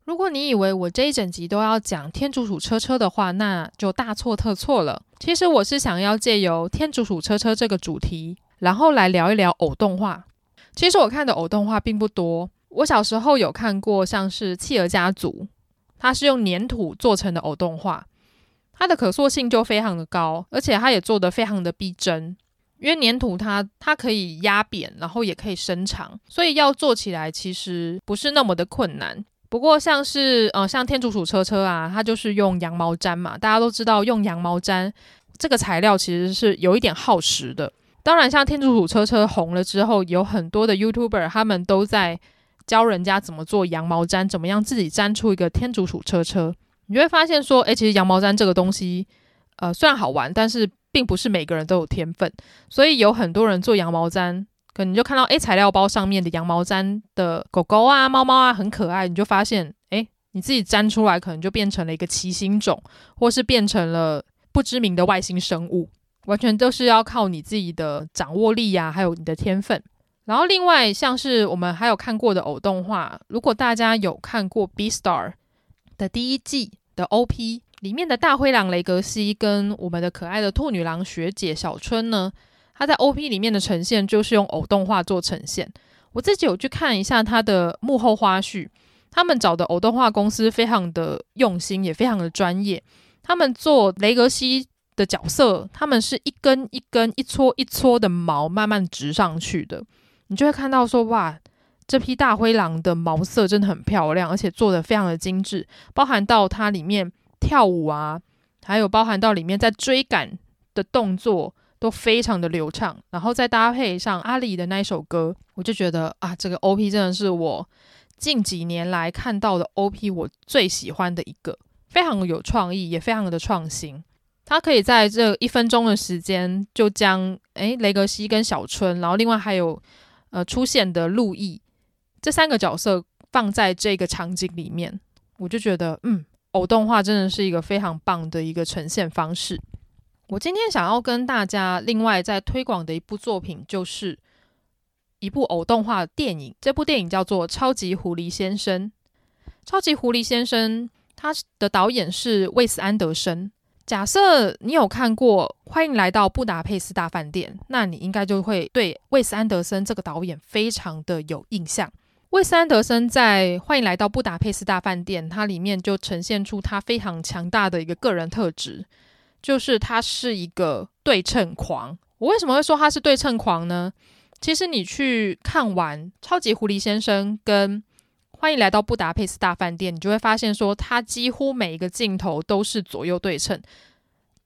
如果你以为我这一整集都要讲天竺鼠车车的话，那就大错特错了。其实我是想要借由天竺鼠车车这个主题，然后来聊一聊偶动画。其实我看的偶动画并不多。我小时候有看过像是《企鹅家族》，它是用粘土做成的偶动画，它的可塑性就非常的高，而且它也做得非常的逼真。因为粘土它它可以压扁，然后也可以伸长，所以要做起来其实不是那么的困难。不过像是呃像天竺鼠车车啊，它就是用羊毛毡嘛，大家都知道用羊毛毡这个材料其实是有一点耗时的。当然，像天竺鼠车车红了之后，有很多的 YouTuber 他们都在教人家怎么做羊毛毡，怎么样自己粘出一个天竺鼠车车。你就会发现说，诶，其实羊毛毡这个东西，呃，虽然好玩，但是并不是每个人都有天分，所以有很多人做羊毛毡。可能你就看到，诶，材料包上面的羊毛毡的狗狗啊、猫猫啊很可爱，你就发现，诶，你自己粘出来可能就变成了一个奇形种，或是变成了不知名的外星生物，完全都是要靠你自己的掌握力呀、啊，还有你的天分。然后另外像是我们还有看过的偶动画，如果大家有看过《B Star》的第一季的 OP 里面的大灰狼雷格西跟我们的可爱的兔女郎学姐小春呢，它在 OP 里面的呈现就是用偶动画做呈现。我自己有去看一下它的幕后花絮，他们找的偶动画公司非常的用心，也非常的专业。他们做雷格西的角色，他们是一根一根、一撮一撮的毛慢慢植上去的。你就会看到说，哇，这批大灰狼的毛色真的很漂亮，而且做得非常的精致，包含到它里面跳舞啊，还有包含到里面在追赶的动作都非常的流畅，然后再搭配上阿里的那一首歌，我就觉得啊，这个 OP 真的是我近几年来看到的 OP 我最喜欢的一个，非常有创意，也非常的创新。他可以在这一分钟的时间就将诶雷格西跟小春，然后另外还有呃出现的路易这三个角色放在这个场景里面，我就觉得嗯，偶动画真的是一个非常棒的一个呈现方式。我今天想要跟大家另外在推广的一部作品，就是一部偶动画电影。这部电影叫做《超级狐狸先生》。超级狐狸先生，他的导演是魏斯安德森。假设你有看过《欢迎来到布达佩斯大饭店》，那你应该就会对魏斯安德森这个导演非常的有印象。魏斯安德森在《欢迎来到布达佩斯大饭店》它里面就呈现出他非常强大的一个个人特质，就是他是一个对称狂。我为什么会说他是对称狂呢？其实你去看完《超级狐狸先生》跟欢迎来到布达佩斯大饭店，你就会发现说，他几乎每一个镜头都是左右对称，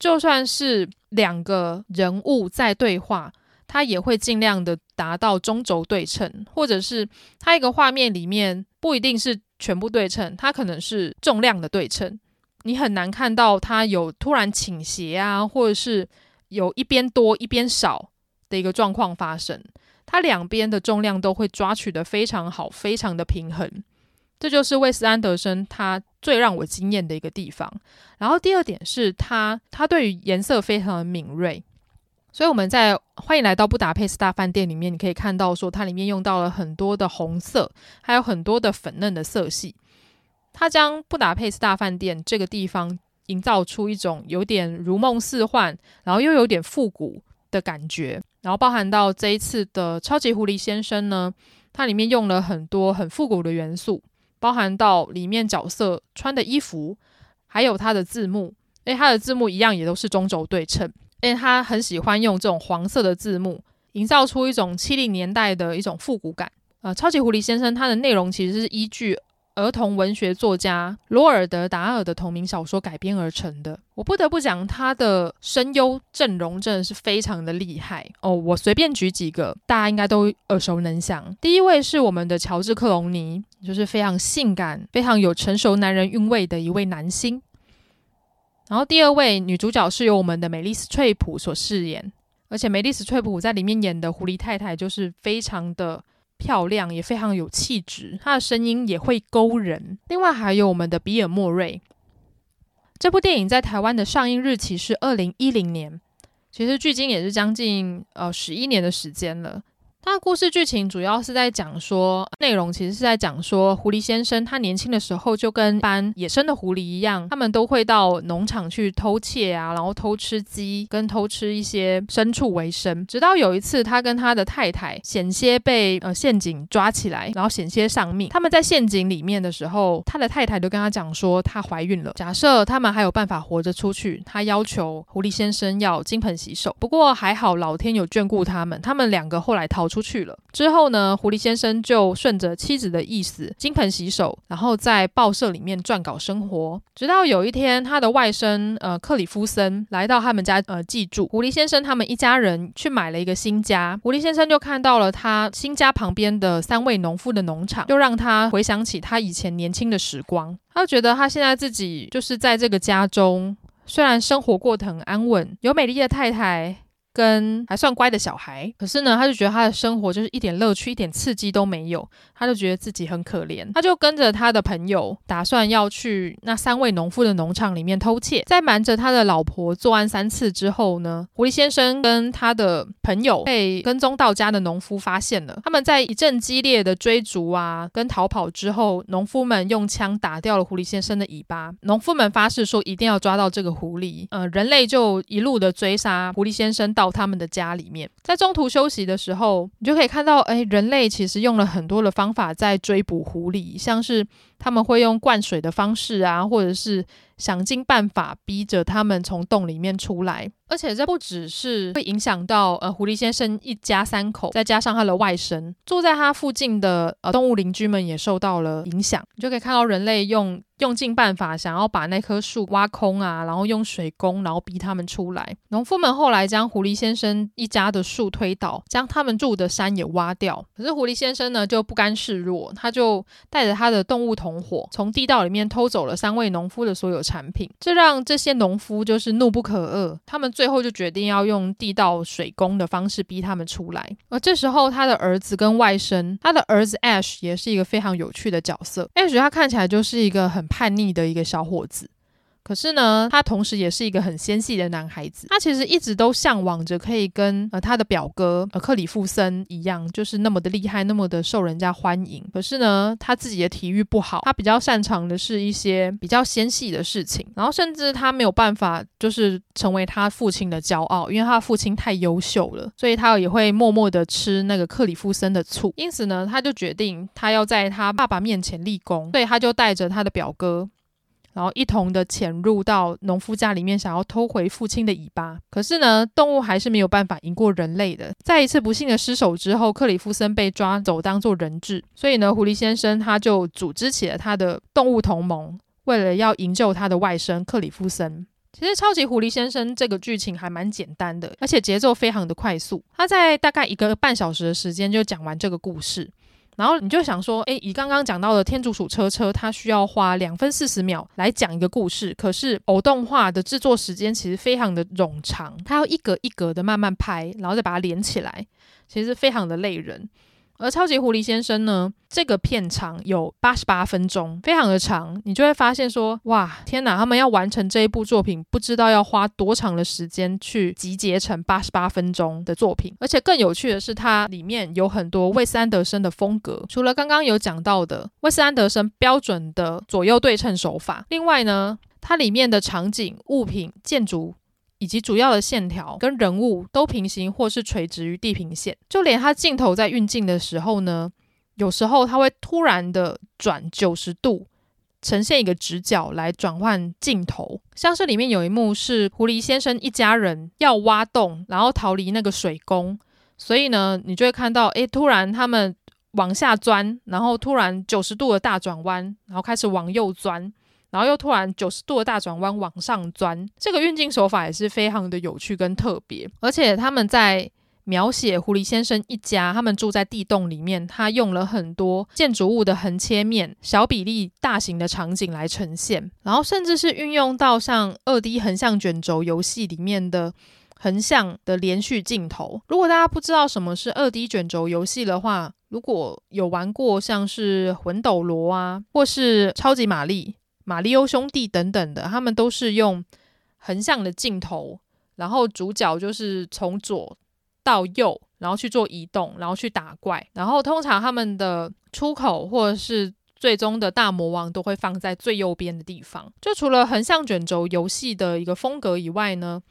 就算是两个人物在对话，他也会尽量的达到中轴对称，或者是他一个画面里面不一定是全部对称，他可能是重量的对称，你很难看到它有突然倾斜啊，或者是有一边多一边少的一个状况发生。它两边的重量都会抓取得非常好，非常的平衡，这就是魏斯安德森他最让我惊艳的一个地方。然后第二点是他，他对于颜色非常的敏锐，所以我们在欢迎来到布达佩斯大饭店里面，你可以看到说它里面用到了很多的红色，还有很多的粉嫩的色系。它将布达佩斯大饭店这个地方营造出一种有点如梦似幻，然后又有点复古的感觉。然后包含到这一次的超级狐狸先生呢，它里面用了很多很复古的元素，包含到里面角色穿的衣服，还有它的字幕，诶，它的字幕一样也都是中轴对称，因为他很喜欢用这种黄色的字幕，营造出一种七零年代的一种复古感。呃，超级狐狸先生它的内容其实是依据。儿童文学作家罗尔德·达尔的同名小说改编而成的，我不得不讲，他的声优阵容真的是非常的厉害哦。我随便举几个，大家应该都耳熟能详。第一位是我们的乔治·克隆尼，就是非常性感、非常有成熟男人韵味的一位男星。然后第二位女主角是由我们的梅丽斯·翠普所饰演，而且梅丽斯·翠普在里面演的狐狸太太就是非常的。漂亮，也非常有气质，她的声音也会勾人。另外还有我们的比尔莫瑞，这部电影在台湾的上映日期是二零一零年，其实距今也是将近呃十一年的时间了。它的故事剧情主要是在讲说，内容其实是在讲说，狐狸先生他年轻的时候就跟一般野生的狐狸一样，他们都会到农场去偷窃啊，然后偷吃鸡跟偷吃一些牲畜为生。直到有一次，他跟他的太太险些被呃陷阱抓起来，然后险些丧命。他们在陷阱里面的时候，他的太太就跟他讲说，她怀孕了。假设他们还有办法活着出去，他要求狐狸先生要金盆洗手。不过还好，老天有眷顾他们，他们两个后来逃出。去了之后呢，狐狸先生就顺着妻子的意思，金盆洗手，然后在报社里面撰稿生活。直到有一天，他的外甥呃克里夫森来到他们家呃寄住，狐狸先生他们一家人去买了一个新家。狐狸先生就看到了他新家旁边的三位农夫的农场，就让他回想起他以前年轻的时光。他觉得他现在自己就是在这个家中，虽然生活过得很安稳，有美丽的太太。跟还算乖的小孩，可是呢，他就觉得他的生活就是一点乐趣、一点刺激都没有，他就觉得自己很可怜。他就跟着他的朋友，打算要去那三位农夫的农场里面偷窃。在瞒着他的老婆作案三次之后呢，狐狸先生跟他的朋友被跟踪到家的农夫发现了。他们在一阵激烈的追逐啊，跟逃跑之后，农夫们用枪打掉了狐狸先生的尾巴。农夫们发誓说一定要抓到这个狐狸。呃，人类就一路的追杀狐狸先生到。他们的家里面，在中途休息的时候，你就可以看到，哎，人类其实用了很多的方法在追捕狐狸，像是他们会用灌水的方式啊，或者是想尽办法逼着他们从洞里面出来。而且这不只是会影响到呃狐狸先生一家三口，再加上他的外甥住在他附近的呃动物邻居们也受到了影响。你就可以看到人类用。用尽办法想要把那棵树挖空啊，然后用水攻，然后逼他们出来。农夫们后来将狐狸先生一家的树推倒，将他们住的山也挖掉。可是狐狸先生呢就不甘示弱，他就带着他的动物同伙从地道里面偷走了三位农夫的所有产品，这让这些农夫就是怒不可遏。他们最后就决定要用地道水攻的方式逼他们出来。而这时候他的儿子跟外甥，他的儿子 Ash 也是一个非常有趣的角色。Ash 他看起来就是一个很叛逆的一个小伙子。可是呢，他同时也是一个很纤细的男孩子。他其实一直都向往着可以跟呃他的表哥呃克里夫森一样，就是那么的厉害，那么的受人家欢迎。可是呢，他自己的体育不好，他比较擅长的是一些比较纤细的事情。然后甚至他没有办法，就是成为他父亲的骄傲，因为他父亲太优秀了，所以他也会默默的吃那个克里夫森的醋。因此呢，他就决定他要在他爸爸面前立功，所以他就带着他的表哥。然后一同的潜入到农夫家里面，想要偷回父亲的尾巴。可是呢，动物还是没有办法赢过人类的。在一次不幸的失手之后，克里夫森被抓走当做人质。所以呢，狐狸先生他就组织起了他的动物同盟，为了要营救他的外甥克里夫森。其实，超级狐狸先生这个剧情还蛮简单的，而且节奏非常的快速。他在大概一个半小时的时间就讲完这个故事。然后你就想说，诶，以刚刚讲到的天竺鼠车车，它需要花两分四十秒来讲一个故事，可是偶动画的制作时间其实非常的冗长，它要一格一格的慢慢拍，然后再把它连起来，其实非常的累人。而超级狐狸先生呢，这个片长有八十八分钟，非常的长，你就会发现说，哇，天哪，他们要完成这一部作品，不知道要花多长的时间去集结成八十八分钟的作品。而且更有趣的是，它里面有很多魏斯安德森的风格，除了刚刚有讲到的魏斯安德森标准的左右对称手法，另外呢，它里面的场景、物品、建筑。以及主要的线条跟人物都平行或是垂直于地平线，就连它镜头在运镜的时候呢，有时候它会突然的转九十度，呈现一个直角来转换镜头。像是里面有一幕是狐狸先生一家人要挖洞，然后逃离那个水宫，所以呢，你就会看到，诶，突然他们往下钻，然后突然九十度的大转弯，然后开始往右钻。然后又突然九十度的大转弯往上钻，这个运镜手法也是非常的有趣跟特别。而且他们在描写狐狸先生一家，他们住在地洞里面，他用了很多建筑物的横切面、小比例、大型的场景来呈现，然后甚至是运用到像二 D 横向卷轴游戏里面的横向的连续镜头。如果大家不知道什么是二 D 卷轴游戏的话，如果有玩过像是魂斗罗啊，或是超级玛丽。马里欧兄弟等等的，他们都是用横向的镜头，然后主角就是从左到右，然后去做移动，然后去打怪，然后通常他们的出口或者是最终的大魔王都会放在最右边的地方。就除了横向卷轴游戏的一个风格以外呢，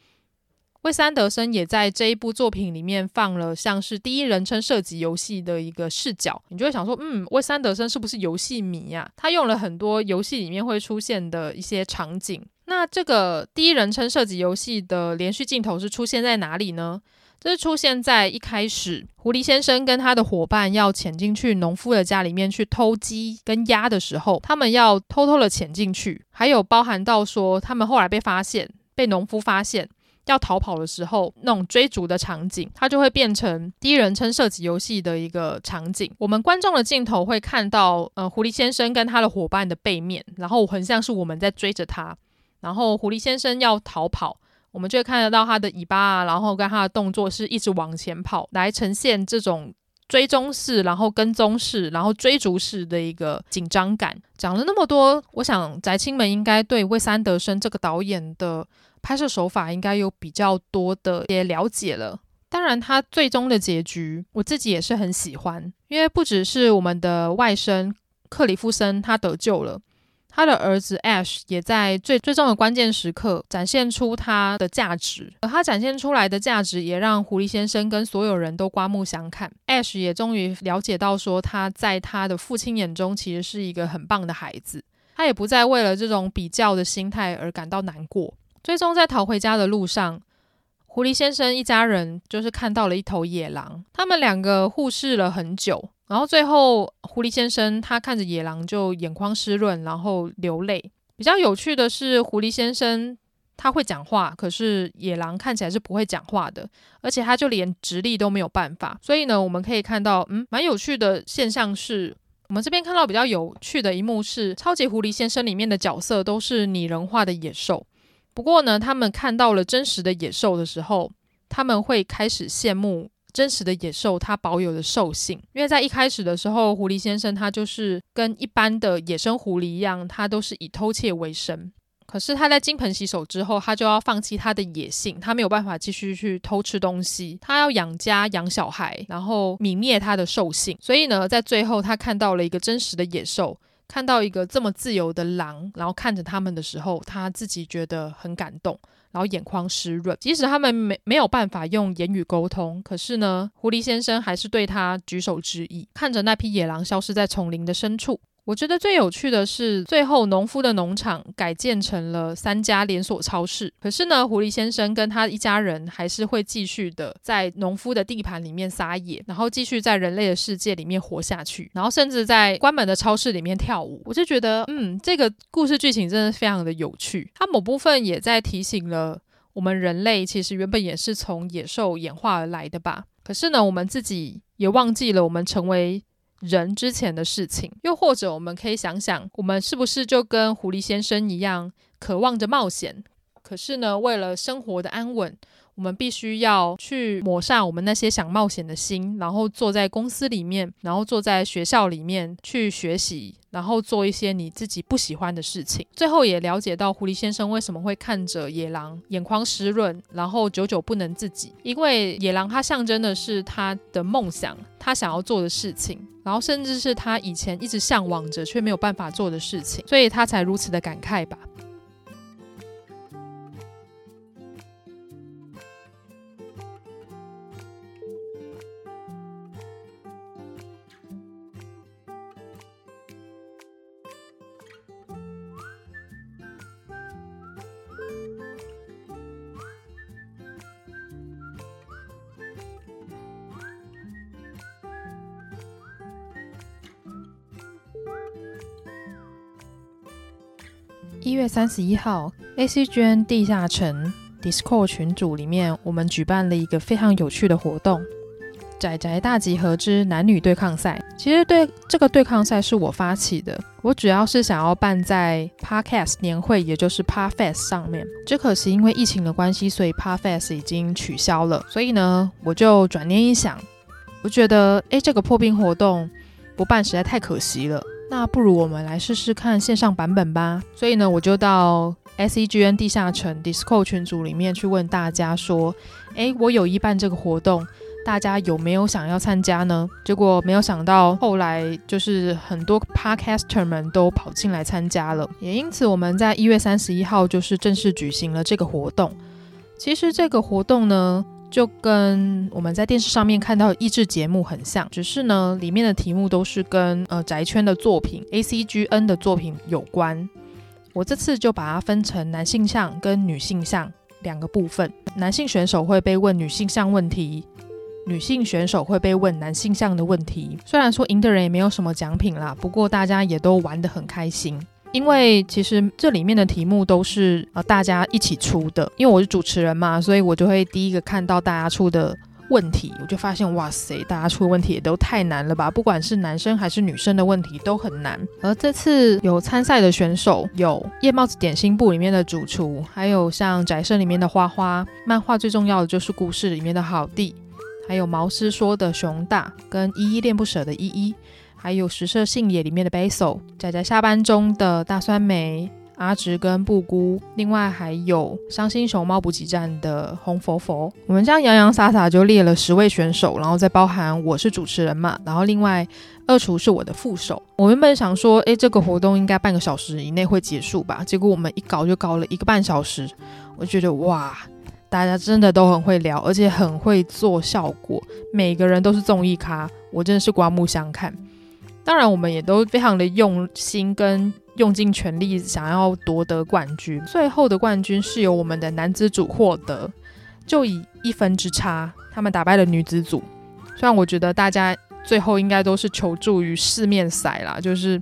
魏三德森也在这一部作品里面放了像是第一人称射击游戏的一个视角，你就会想说，嗯，魏三德森是不是游戏迷呀？他用了很多游戏里面会出现的一些场景。那这个第一人称射击游戏的连续镜头是出现在哪里呢？这是出现在一开始，狐狸先生跟他的伙伴要潜进去农夫的家里面去偷鸡跟鸭的时候，他们要偷偷的潜进去，还有包含到说他们后来被发现，被农夫发现。要逃跑的时候，那种追逐的场景，它就会变成第一人称射击游戏的一个场景。我们观众的镜头会看到，呃，狐狸先生跟他的伙伴的背面，然后很像是我们在追着他。然后狐狸先生要逃跑，我们就会看得到他的尾巴，然后跟他的动作是一直往前跑，来呈现这种追踪式，然后跟踪式，然后追逐式的一个紧张感。讲了那么多，我想宅青们应该对魏三德森这个导演的。拍摄手法应该有比较多的也了解了，当然他最终的结局我自己也是很喜欢，因为不只是我们的外甥克里夫森他得救了，他的儿子 Ash 也在最最终的关键时刻展现出他的价值，而他展现出来的价值也让狐狸先生跟所有人都刮目相看，Ash 也终于了解到说他在他的父亲眼中其实是一个很棒的孩子，他也不再为了这种比较的心态而感到难过。最终，在逃回家的路上，狐狸先生一家人就是看到了一头野狼，他们两个互视了很久，然后最后狐狸先生他看着野狼就眼眶湿润，然后流泪。比较有趣的是，狐狸先生他会讲话，可是野狼看起来是不会讲话的，而且他就连直立都没有办法。所以呢，我们可以看到，嗯，蛮有趣的现象是。我们这边看到比较有趣的一幕是，超级狐狸先生里面的角色都是拟人化的野兽。不过呢，他们看到了真实的野兽的时候，他们会开始羡慕真实的野兽它保有的兽性。因为在一开始的时候，狐狸先生他就是跟一般的野生狐狸一样，他都是以偷窃为生。可是他在金盆洗手之后，他就要放弃他的野性，他没有办法继续去偷吃东西，他要养家养小孩，然后泯灭他的兽性。所以呢，在最后他看到了一个真实的野兽，看到一个这么自由的狼，然后看着他们的时候，他自己觉得很感动，然后眼眶湿润。即使他们没没有办法用言语沟通，可是呢，狐狸先生还是对他举手之意，看着那匹野狼消失在丛林的深处。我觉得最有趣的是，最后农夫的农场改建成了三家连锁超市。可是呢，狐狸先生跟他一家人还是会继续的在农夫的地盘里面撒野，然后继续在人类的世界里面活下去，然后甚至在关门的超市里面跳舞。我就觉得，嗯，这个故事剧情真的非常的有趣。它某部分也在提醒了我们人类，其实原本也是从野兽演化而来的吧。可是呢，我们自己也忘记了我们成为。人之前的事情，又或者我们可以想想，我们是不是就跟狐狸先生一样，渴望着冒险？可是呢，为了生活的安稳，我们必须要去抹杀我们那些想冒险的心，然后坐在公司里面，然后坐在学校里面去学习，然后做一些你自己不喜欢的事情。最后也了解到狐狸先生为什么会看着野狼眼眶湿润，然后久久不能自己，因为野狼它象征的是他的梦想，他想要做的事情，然后甚至是他以前一直向往着却没有办法做的事情，所以他才如此的感慨吧。月三十一号，ACGN 地下城 Discord 群组里面，我们举办了一个非常有趣的活动——宅宅大集合之男女对抗赛。其实对这个对抗赛是我发起的，我主要是想要办在 Podcast 年会，也就是 Podfest 上面。只可惜因为疫情的关系，所以 Podfest 已经取消了。所以呢，我就转念一想，我觉得，诶，这个破冰活动不办实在太可惜了。那不如我们来试试看线上版本吧。所以呢，我就到 SEGN 地下城 Discord 群组里面去问大家说：“诶，我有意办这个活动，大家有没有想要参加呢？”结果没有想到，后来就是很多 Podcaster 们都跑进来参加了。也因此，我们在一月三十一号就是正式举行了这个活动。其实这个活动呢，就跟我们在电视上面看到的益智节目很像，只是呢，里面的题目都是跟呃宅圈的作品、ACGN 的作品有关。我这次就把它分成男性向跟女性向两个部分。男性选手会被问女性向问题，女性选手会被问男性向的问题。虽然说赢的人也没有什么奖品啦，不过大家也都玩得很开心。因为其实这里面的题目都是呃大家一起出的，因为我是主持人嘛，所以我就会第一个看到大家出的问题，我就发现哇塞，大家出的问题也都太难了吧，不管是男生还是女生的问题都很难。而这次有参赛的选手有夜帽子点心部里面的主厨，还有像宅生里面的花花，漫画最重要的就是故事里面的好弟，还有毛师说的熊大跟依依恋不舍的依依。还有食色性也里面的 Basil，仔仔下班中的大酸梅、阿直跟布姑，另外还有伤心熊猫补给站的红佛佛。我们这样洋洋洒洒就列了十位选手，然后再包含我是主持人嘛，然后另外二厨是我的副手。我原本想说，诶，这个活动应该半个小时以内会结束吧，结果我们一搞就搞了一个半小时。我觉得哇，大家真的都很会聊，而且很会做效果，每个人都是综艺咖，我真的是刮目相看。当然，我们也都非常的用心跟用尽全力，想要夺得冠军。最后的冠军是由我们的男子组获得。就以一分之差，他们打败了女子组。虽然我觉得大家最后应该都是求助于四面骰啦，就是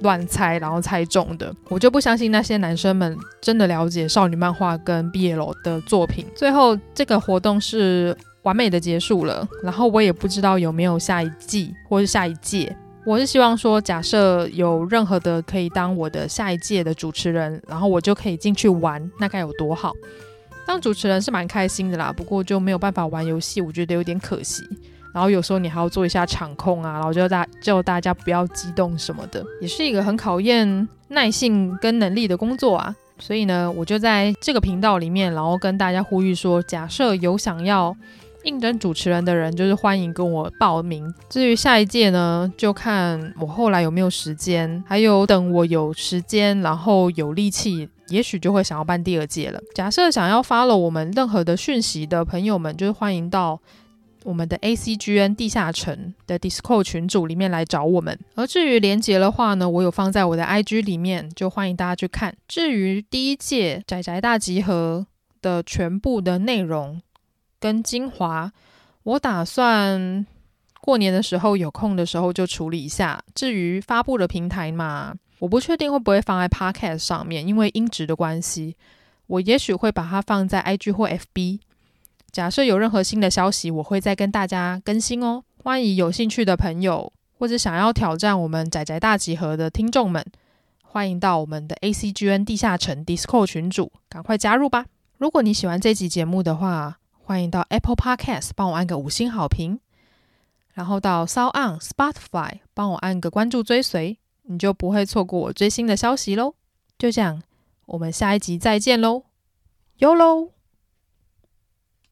乱猜然后猜中的，我就不相信那些男生们真的了解少女漫画跟 BL 的作品。最后这个活动是完美的结束了，然后我也不知道有没有下一季或是下一届。我是希望说，假设有任何的可以当我的下一届的主持人，然后我就可以进去玩，那该有多好！当主持人是蛮开心的啦，不过就没有办法玩游戏，我觉得有点可惜。然后有时候你还要做一下场控啊，然后叫大叫大家不要激动什么的，也是一个很考验耐性跟能力的工作啊。所以呢，我就在这个频道里面，然后跟大家呼吁说，假设有想要应征主持人的人，就是欢迎跟我报名。至于下一届呢，就看我后来有没有时间，还有等我有时间，然后有力气，也许就会想要办第二届了。假设想要发了我们任何的讯息的朋友们，就是欢迎到。我们的 ACGN 地下城的 Discord 群组里面来找我们。而至于连结的话呢，我有放在我的 IG 里面，就欢迎大家去看。至于第一届宅宅大集合的全部的内容跟精华，我打算过年的时候有空的时候就处理一下。至于发布的平台嘛，我不确定会不会放在 Podcast 上面，因为音质的关系，我也许会把它放在 IG 或 FB。假设有任何新的消息，我会再跟大家更新哦。欢迎有兴趣的朋友，或者想要挑战我们宅宅大集合的听众们，欢迎到我们的 ACGN 地下城 Discord 群组，赶快加入吧！如果你喜欢这集节目的话，欢迎到 Apple Podcast 帮我按个五星好评，然后到 s o n Spotify 帮我按个关注追随，你就不会错过我最新的消息喽。就这样，我们下一集再见喽，哟喽！